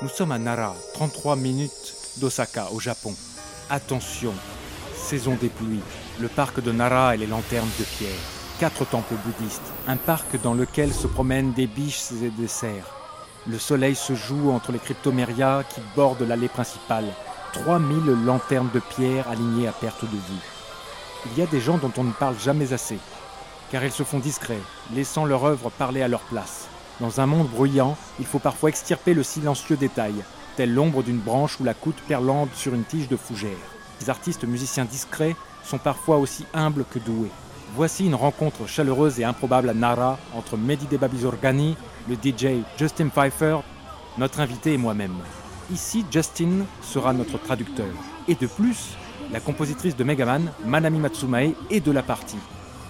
Nous sommes à Nara, 33 minutes d'Osaka, au Japon. Attention, saison des pluies, le parc de Nara et les lanternes de pierre, quatre temples bouddhistes, un parc dans lequel se promènent des biches et des cerfs. Le soleil se joue entre les cryptomérias qui bordent l'allée principale, 3000 lanternes de pierre alignées à perte de vue. Il y a des gens dont on ne parle jamais assez, car ils se font discrets, laissant leur œuvre parler à leur place. Dans un monde bruyant, il faut parfois extirper le silencieux détail, tel l'ombre d'une branche ou la coude perlante sur une tige de fougère. Les artistes musiciens discrets sont parfois aussi humbles que doués. Voici une rencontre chaleureuse et improbable à Nara entre Mehdi Debabizorgani, le DJ Justin Pfeiffer, notre invité et moi-même. Ici, Justin sera notre traducteur. Et de plus, la compositrice de Megaman, Manami Matsumae, est de la partie.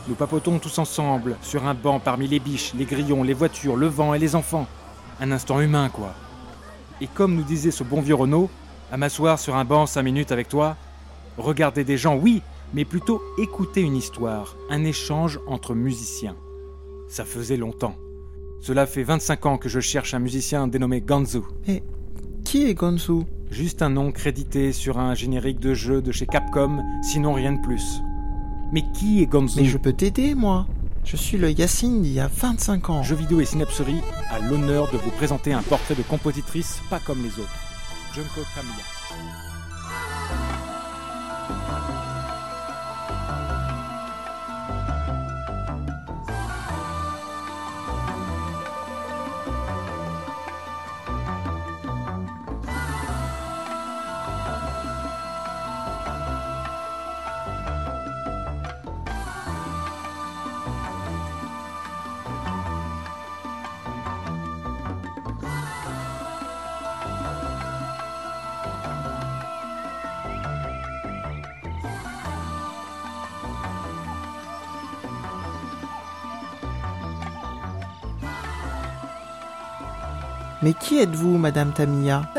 Nous papotons tous ensemble, sur un banc parmi les biches, les grillons, les voitures, le vent et les enfants. Un instant humain, quoi. Et comme nous disait ce bon vieux Renaud, à m'asseoir sur un banc cinq minutes avec toi, regarder des gens, oui, mais plutôt écouter une histoire, un échange entre musiciens. Ça faisait longtemps. Cela fait 25 ans que je cherche un musicien dénommé Ganzu. Mais qui est Gonzu Juste un nom crédité sur un générique de jeu de chez Capcom, sinon rien de plus. Mais qui est Ganzu Mais je peux t'aider, moi. Je suis le Yacine d'il y a 25 ans. Jeux vidéo et Synapserie a l'honneur de vous présenter un portrait de compositrice pas comme les autres. Junko Tamiya. Mais qui êtes-vous, Madame Tamiya?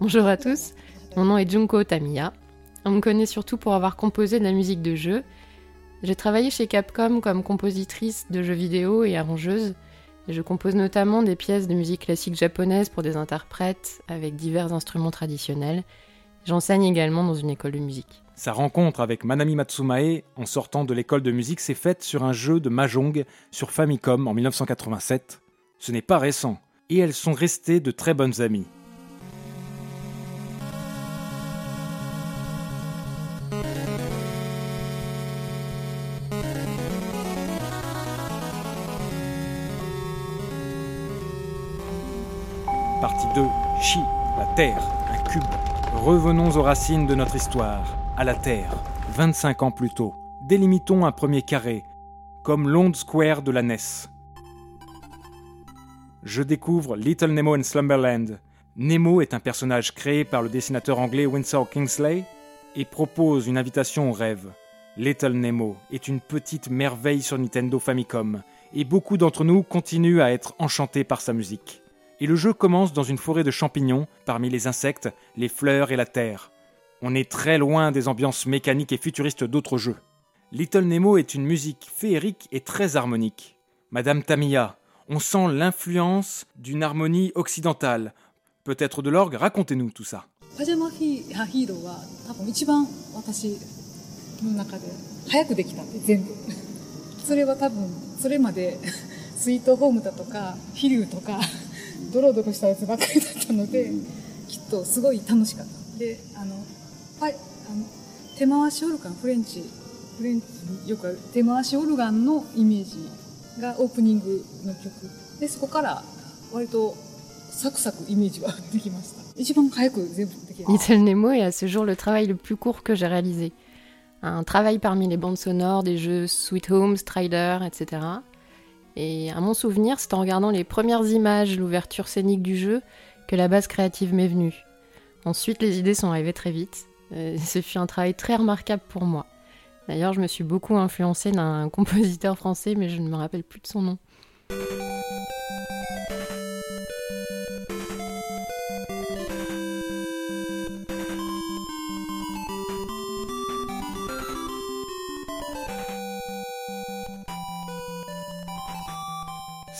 Bonjour à tous, mon nom est Junko Tamiya. On me connaît surtout pour avoir composé de la musique de jeu. J'ai travaillé chez Capcom comme compositrice de jeux vidéo et arrangeuse. Je compose notamment des pièces de musique classique japonaise pour des interprètes avec divers instruments traditionnels. J'enseigne également dans une école de musique. Sa rencontre avec Manami Matsumae en sortant de l'école de musique s'est faite sur un jeu de Mahjong sur Famicom en 1987. Ce n'est pas récent, et elles sont restées de très bonnes amies. 2. Chi, la Terre, un cube. Revenons aux racines de notre histoire, à la Terre, 25 ans plus tôt. Délimitons un premier carré, comme l'onde square de la NES. Je découvre Little Nemo in Slumberland. Nemo est un personnage créé par le dessinateur anglais Winsor Kingsley et propose une invitation au rêve. Little Nemo est une petite merveille sur Nintendo Famicom et beaucoup d'entre nous continuent à être enchantés par sa musique. Et le jeu commence dans une forêt de champignons, parmi les insectes, les fleurs et la terre. On est très loin des ambiances mécaniques et futuristes d'autres jeux. Little Nemo est une musique féerique et très harmonique. Madame Tamiya, on sent l'influence d'une harmonie occidentale. Peut-être de l'orgue, racontez-nous tout ça. ドロドロしたやつばっかりだったのできっとすごい楽しかった。であのパイあの手回しオルガンフレンチフレンチによくある手回しオルガンのイメージがオープニングの曲。でそこから割とサクサクイメージはできました。一番早く全部できる。Little Nemo est à ce jour le travail le plus court que j'ai réalisé. Un travail parmi les bandes sonores des jeux Sweet Home, Strider, etc. Et à mon souvenir, c'est en regardant les premières images, l'ouverture scénique du jeu, que la base créative m'est venue. Ensuite, les idées sont arrivées très vite. Euh, ce fut un travail très remarquable pour moi. D'ailleurs, je me suis beaucoup influencée d'un compositeur français, mais je ne me rappelle plus de son nom.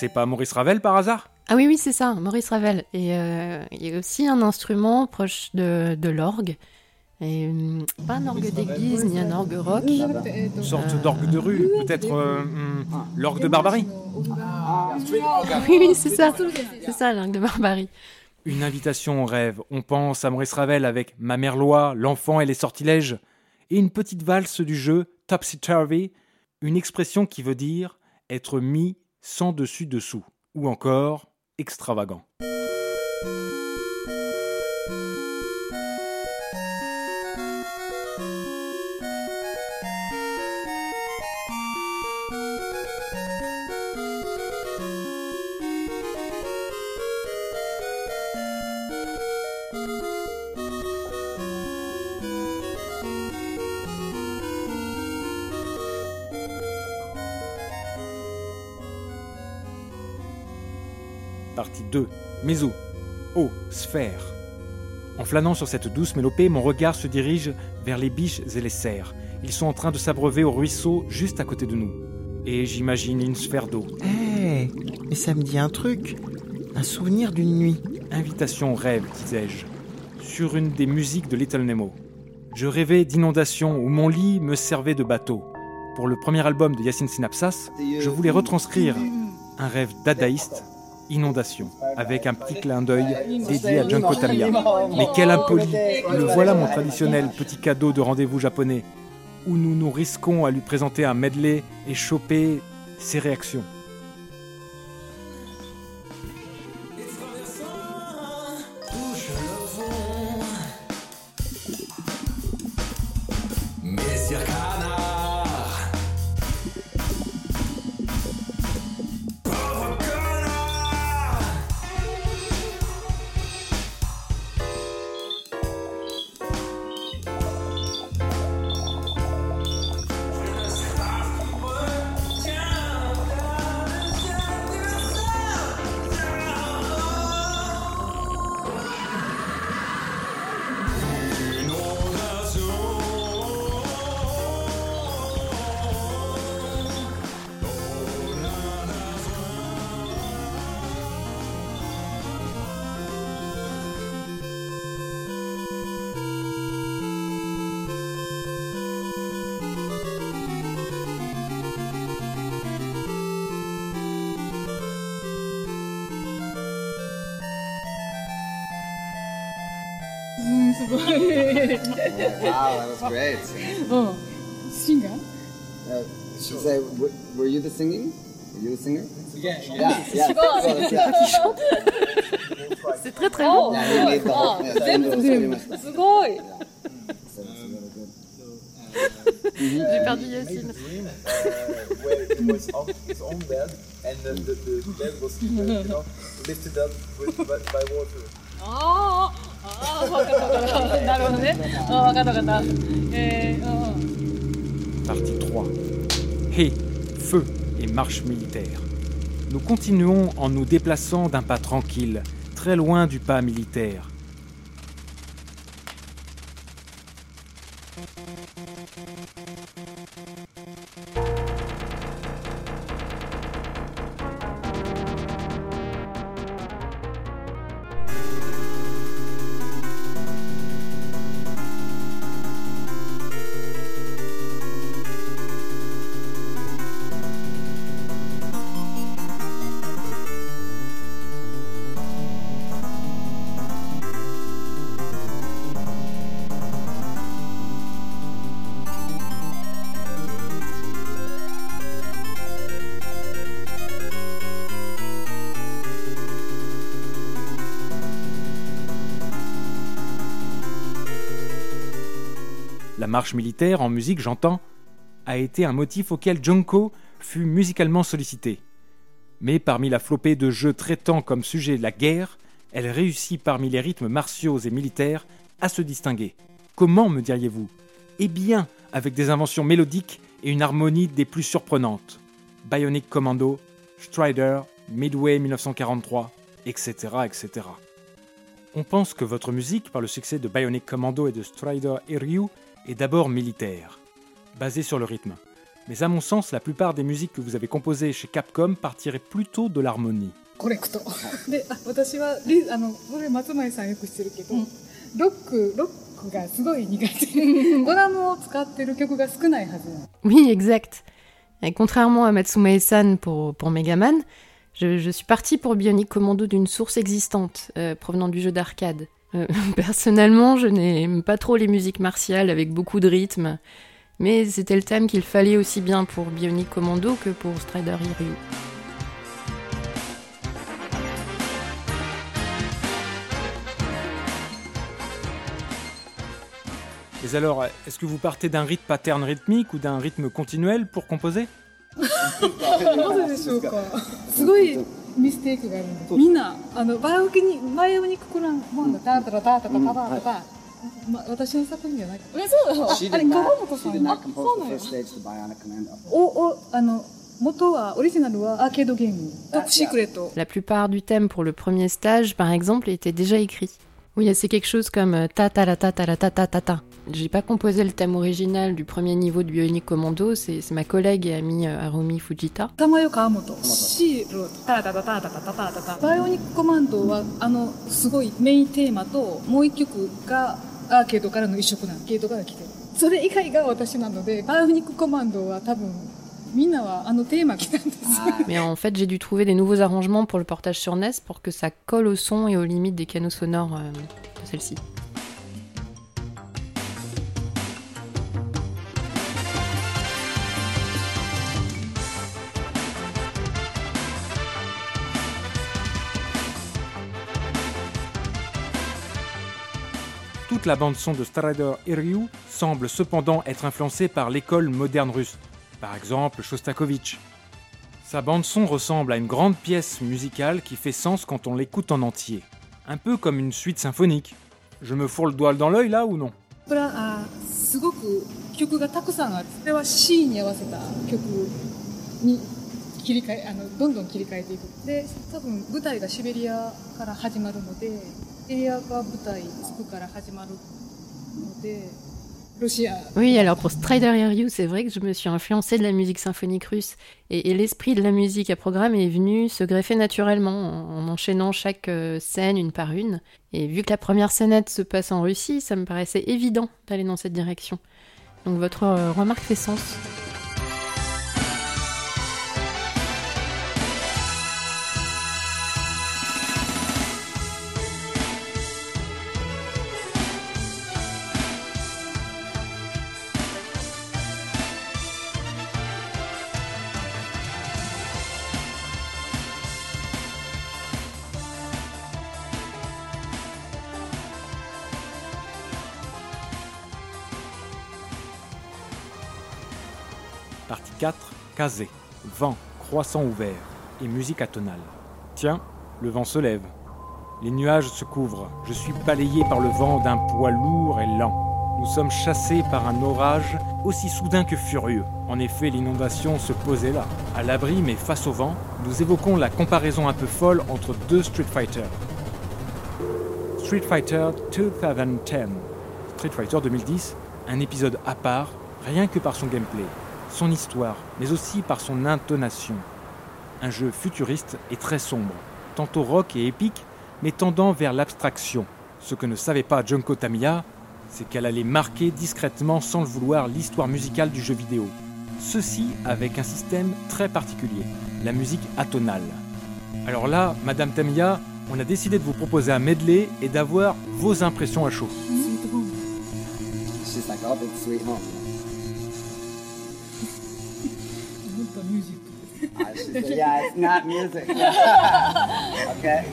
c'est pas Maurice Ravel par hasard? Ah oui, oui, c'est ça, Maurice Ravel. Et euh, il y a aussi un instrument proche de, l'orgue. Et, euh, pas un orgue d'église ni un orgue rock. Une sorte euh, d'orgue de rue, peut-être hmm, l'orgue de barbarie. Oui, oui, c'est ça, c'est ça l'orgue de barbarie. Une invitation au rêve. On pense à Maurice Ravel avec Ma mère loi, L'enfant et les sortilèges. Et une petite valse du jeu Topsy Turvy, une expression qui veut dire être mis sans dessus-dessous. Ou encore extravagant. 2. Meso. Eau, sphère. En flânant sur cette douce mélopée, mon regard se dirige vers les biches et les cerfs. Ils sont en train de s'abreuver au ruisseau juste à côté de nous. Et j'imagine une sphère d'eau. Eh, mais ça me dit un truc. Un souvenir d'une nuit. Invitation au rêve, disais-je, sur une des musiques de Little Nemo. Je rêvais d'inondations où mon lit me servait de bateau. Pour le premier album de Yacine Synapsas, je voulais retranscrire un rêve dadaïste, Inondation, avec un petit clin d'œil dédié à Junko Tamiya. Mais quel impoli Le voilà mon traditionnel petit cadeau de rendez-vous japonais, où nous nous risquons à lui présenter un medley et choper ses réactions. wow, that was great. oh, singer. Uh, sure. say, were, you the singing? Were you the singer? Yeah, yeah, yeah. yeah. C'est très très oh. bon. Ah, J'ai perdu Yacine. Uh, where it was on his own bed and. Oh! Partie 3. Hé, feu et marche militaire. Nous continuons en nous déplaçant d'un pas tranquille, très loin du pas militaire. Marche militaire, en musique j'entends, a été un motif auquel Junko fut musicalement sollicité. Mais parmi la flopée de jeux traitant comme sujet la guerre, elle réussit parmi les rythmes martiaux et militaires à se distinguer. Comment, me diriez-vous? Eh bien, avec des inventions mélodiques et une harmonie des plus surprenantes. Bionic Commando, Strider, Midway 1943, etc., etc. On pense que votre musique, par le succès de Bionic Commando et de Strider et Ryu, est d'abord militaire, basé sur le rythme. Mais à mon sens, la plupart des musiques que vous avez composées chez Capcom partiraient plutôt de l'harmonie. Ah, oui, exact. Et contrairement à Matsumae-san pour, Megaman, je, suis partie pour Bionic Commando d'une source existante, euh, provenant du jeu d'arcade. Euh, personnellement, je n'aime pas trop les musiques martiales avec beaucoup de rythme, mais c'était le thème qu'il fallait aussi bien pour Bionic Commando que pour Strider Hiryu. Mais alors, est-ce que vous partez d'un rythme pattern rythmique ou d'un rythme continuel pour composer? なぜでしょうかすごいミステイクがあるんです。みんな、あの、前置きに、前置きにくくらんもんだ。タタラタタタタタとか、ま、私の作品じゃない。え、そうだよ She あ did れ、川 not, 本さ she ん did や not あ compose そうな the の first stage to Bionic Commando. お、お、あの、元は、オリジナルはアーケードゲーム。トップシークレット。 La plupart du thème pour le premier stage, par exemple, était déjà écrit. Oui, c'est quelque chose comme euh, ta ta la ta ta la ta ta ta ta. J'ai pas composé le thème original du premier niveau de Bionic Commando, c'est ma collègue et amie euh, Harumi Fujita. Ah, mais en fait, j'ai dû trouver des nouveaux arrangements pour le portage sur NES pour que ça colle au son et aux limites des canaux sonores euh, de celle-ci. La bande-son de Strider Hiryu semble cependant être influencée par l'école moderne russe, par exemple Shostakovich. Sa bande-son ressemble à une grande pièce musicale qui fait sens quand on l'écoute en entier, un peu comme une suite symphonique. Je me fourre le doigt dans l'œil là ou non? Oui, alors pour Strider Hear c'est vrai que je me suis influencée de la musique symphonique russe et, l'esprit de la musique à programme est venu se greffer naturellement en, en enchaînant chaque euh, scène une par une. Et vu que la première scénette se passe en Russie, ça me paraissait évident d'aller dans cette direction. Donc votre euh, remarque fait sens. 4, Kazé, vent, croissant ouvert et musique atonale. Tiens, le vent se lève. Les nuages se couvrent. Je suis balayé par le vent d'un poids lourd et lent. Nous sommes chassés par un orage aussi soudain que furieux. En effet, l'inondation se posait là, à l'abri mais face au vent. Nous évoquons la comparaison un peu folle entre deux Street Fighter. Street Fighter 2010. Street Fighter 2010, un épisode à part, rien que par son gameplay, son histoire, mais aussi par son intonation. Un jeu futuriste et très sombre, tantôt rock et épique, mais tendant vers l'abstraction. Ce que ne savait pas Junko Tamiya, c'est qu'elle allait marquer discrètement sans le vouloir l'histoire musicale du jeu vidéo. Ceci avec un système très particulier, la musique atonale. Alors là, Madame Tamiya, on a décidé de vous proposer un medley et d'avoir vos impressions à chaud. ス said, yeah, it's not music. okay.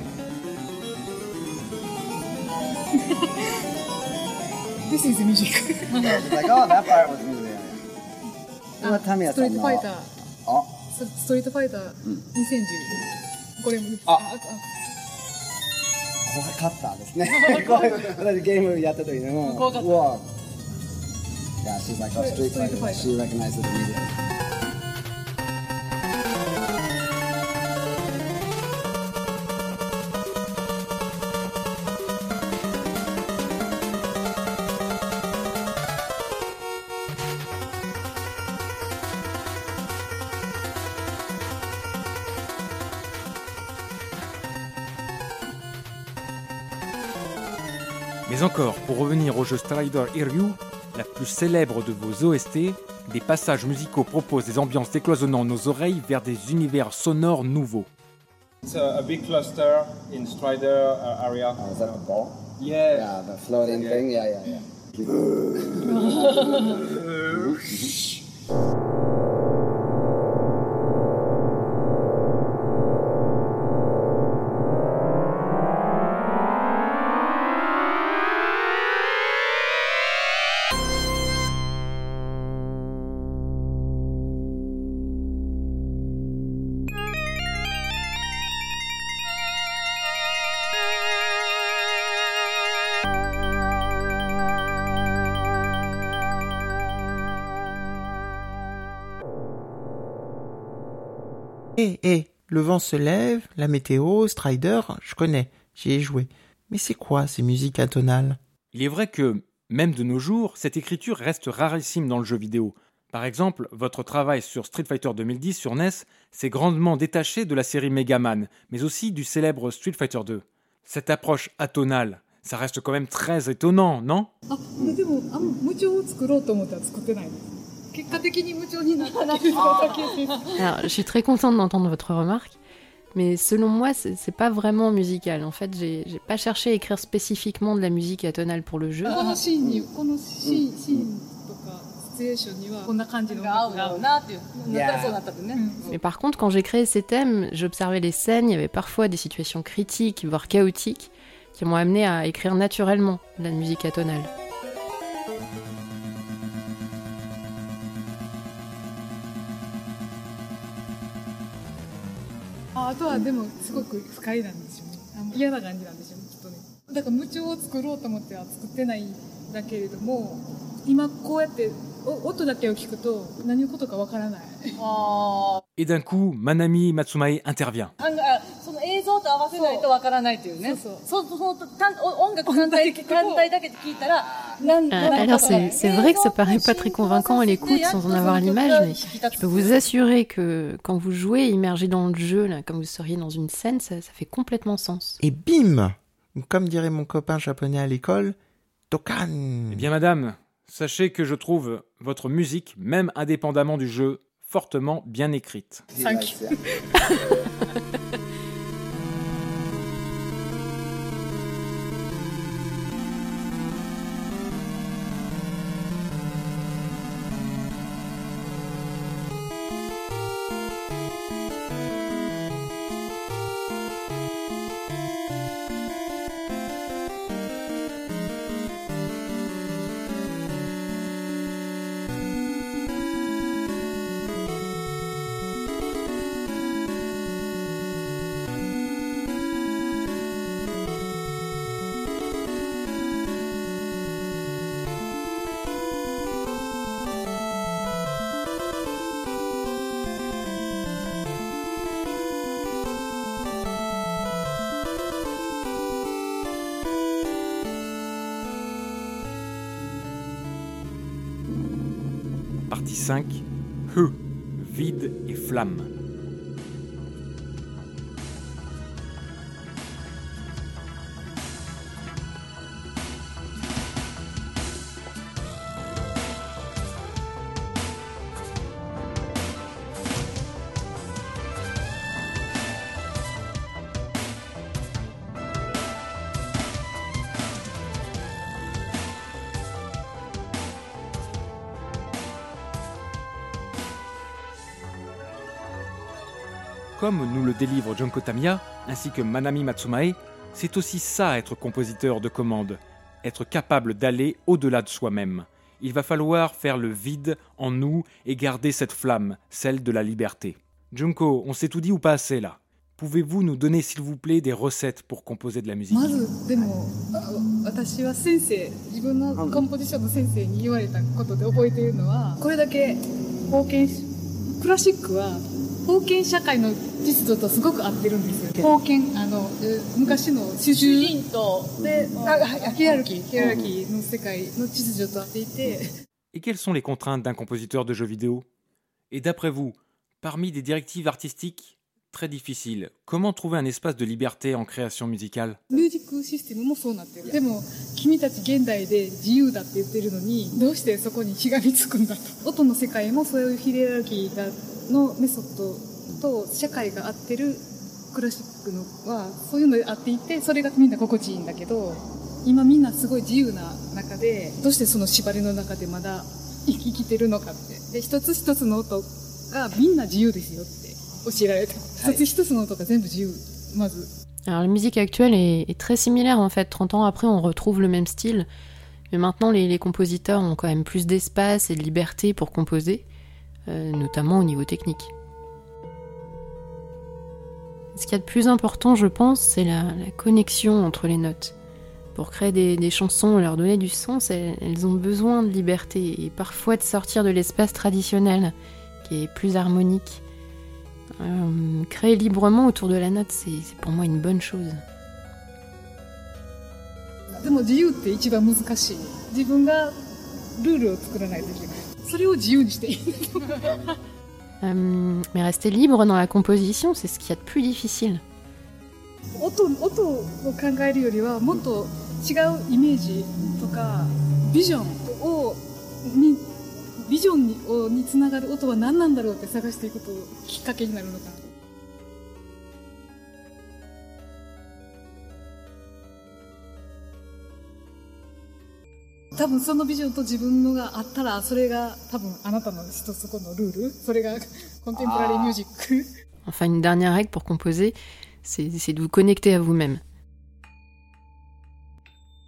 This is music She's like, oh, that part was music. ストリートファイターあスストリートファイター2010これもああ怖かったですね。私ゲームやった時にも怖かった Yeah, she's like, oh, Street Fighter. She recognized it immediately. Encore, pour revenir au jeu Strider Iryu, la plus célèbre de vos OST, des passages musicaux proposent des ambiances décloisonnant nos oreilles vers des univers sonores nouveaux. It's a, a big cluster in Strider uh, area. Oh, is that the ball? Yeah. Yeah, the floating thing. Yeah, yeah, yeah. se lève, la météo, Strider, je connais, j'y ai joué. Mais c'est quoi ces musiques atonales? Il est vrai que, même de nos jours, cette écriture reste rarissime dans le jeu vidéo. Par exemple, votre travail sur Street Fighter 2010 sur NES s'est grandement détaché de la série Mega Man, mais aussi du célèbre Street Fighter 2. Cette approche atonale, ça reste quand même très étonnant, non? Je suis très contente d'entendre votre remarque, mais selon moi, c'est pas vraiment musical. En fait, j'ai pas cherché à écrire spécifiquement de la musique atonale pour le jeu. Ah, mm. Mais par contre, quand j'ai créé ces thèmes, j'observais les scènes, il y avait parfois des situations critiques, voire chaotiques, qui m'ont amené à écrire naturellement de la musique atonale. ああとはでもすごく不快なんでしょうねあの嫌な感じなんでしょうねきっとね。だから無調を作ろうと思っては作ってないんだけれども今こうやってお音だけを聞くと何のことかわからない。Et d'un coup, Manami Matsumae intervient. 合わせないとわからないというね。そうそう。音楽単体単体だけで聞いたら、Alors c'est vrai que ça paraît pas très convaincant à l'écoute sans en avoir l'image, mais je peux vous assurer que quand vous jouez immergé dans le jeu, là, comme vous seriez dans une scène, ça, fait complètement sens. Et bim Comme dirait mon copain japonais à l'école, Tokan Eh bien madame, sachez que je trouve votre musique, même indépendamment du jeu, fortement bien écrite. 5 Partie 5. Heu, vide et flamme. Comme nous le délivre Junko Tamiya, ainsi que Manami Matsumae, c'est aussi ça être compositeur de commande, être capable d'aller au-delà de soi-même. Il va falloir faire le vide en nous et garder cette flamme, celle de la liberté. Junko, on s'est tout dit ou pas assez là? Pouvez-vous nous donner s'il vous plaît des recettes pour composer de la musique? 封建社会の秩序とすごく合ってるんですよ封建あのえー昔の主人とでああヒエラルキーヒエラルキーの世界の秩序と合っていて Et quelles sont les contraintes d'un compositeur de jeux vidéo? Et d'après vous, parmi des directives artistiques, très difficile. Comment trouver un espace de liberté en création musicale? ミュージックシステムもそうなってる。でも、君たち現代で自由だって言ってるのに、どうしてそこにしがみつくんだと。音の世界もそういうヒレラルキーがのメソッドと社会が合ってるクラシックのは、そういうので合っていて、それがみんな心地いいんだけど、今みんなすごい自由な中で、どうしてその縛りの中でまだ生きてるのかって。で、一つ一つの音がみんな自由ですよって教えられた。一つ一つの音が全部自由。まず。Alors la musique actuelle est, est très similaire en fait. 30 ans après, on retrouve le même style. Mais maintenant, les, les compositeurs ont quand même plus d'espace et de liberté pour composer, euh, notamment au niveau technique. Ce qu'il y a de plus important, je pense, c'est la, la connexion entre les notes. Pour créer des, des chansons et leur donner du sens, elles, elles ont besoin de liberté et parfois de sortir de l'espace traditionnel, qui est plus harmonique. Euh, créer librement autour de la note, c'est c'est pour moi une bonne chose. でも自由って一番難しい。自分がルールを作らないといけない。 それを自由にしていい。Euh, mais rester libre dans la composition, c'est ce qu'il y a de plus difficile. 多分そのビジョンと自分のがあったらそれが多分あなたの一つこのルールそれがコンテンポラリーミュージック Enfin, une dernière règle pour composer, c'est c'est de vous connecter à vous-même.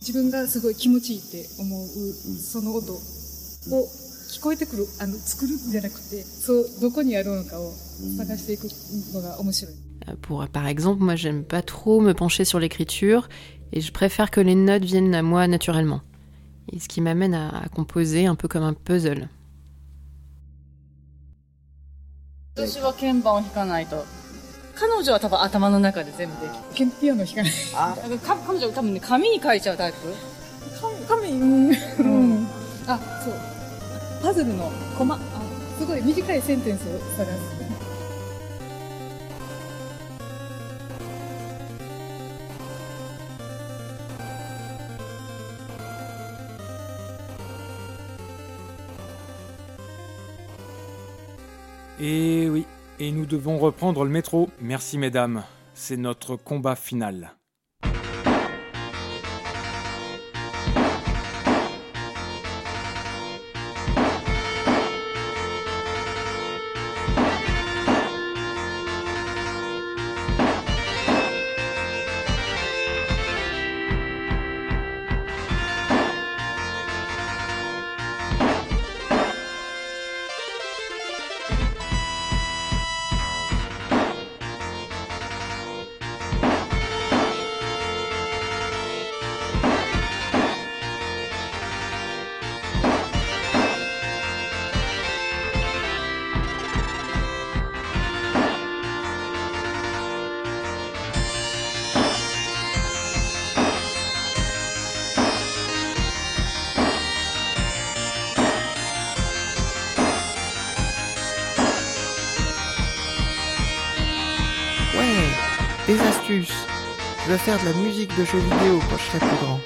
自分がすごい気持ちいいって思うその音を聞こえてくるあの作るんじゃなくてそうどこにあるのかを探していくのが面白い。 Euh, Pour, par exemple, moi, j'aime pas trop me pencher sur l'écriture et je préfère que les notes viennent à moi naturellement. Et ce qui m'amène à, à composer un peu comme un puzzle. 私は鍵盤を弾かないと。彼女は多分頭の中で全部できケンピアノ弾かない。あか彼女は多分ね、紙に書いちゃうタイプ紙うん、うん、あそうパズルのコマあすごい短いセンテンスを探す。Et oui, et nous devons reprendre le métro. Merci mesdames, c'est notre combat final. Des astuces. Je vais faire de la musique de jeux vidéo quand je serai plus grand.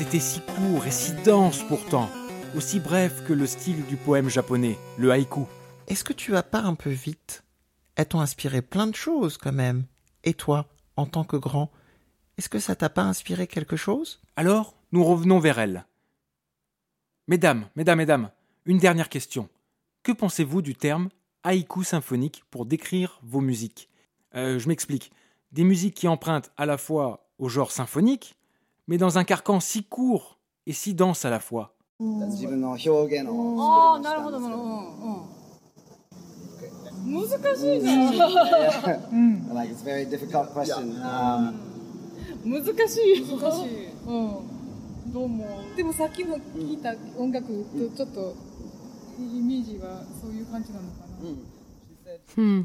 C'était si court et si dense pourtant, aussi bref que le style du poème japonais, le haïku. Est-ce que tu vas pas un peu vite? Elles t'ont inspiré plein de choses quand même. Et toi, en tant que grand, est-ce que ça t'a pas inspiré quelque chose? Alors, nous revenons vers elle. Mesdames, mesdames, mesdames, Une dernière question. Que pensez-vous du terme haïku symphonique pour décrire vos musiques? Euh, Je m'explique. Des musiques qui empruntent à la fois au genre symphonique, mais dans un carcan si court et si dense à la fois. Hmm. hmm.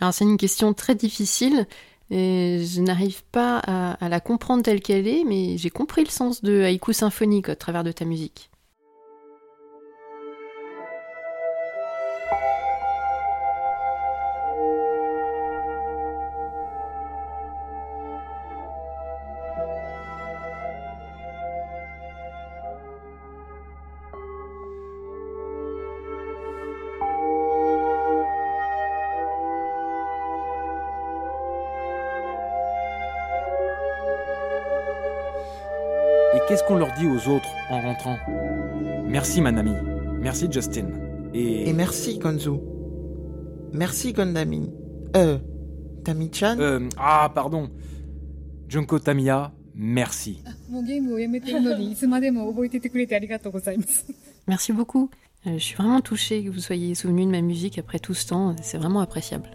Alors c'est une question très difficile et je n'arrive pas à, à la comprendre telle qu'elle est, mais j'ai compris le sens de haïku symphonique à travers de ta musique. aux autres en rentrant. Merci, Manami. Merci, Justin. Et. Merci, Gonzo. Merci, Gondami. Euh. Tami-chan Euh. Ah, pardon. Junko Tamiya, merci. Merci beaucoup. Euh, je suis vraiment touchée que vous soyez souvenu de ma musique après tout ce temps. C'est vraiment appréciable.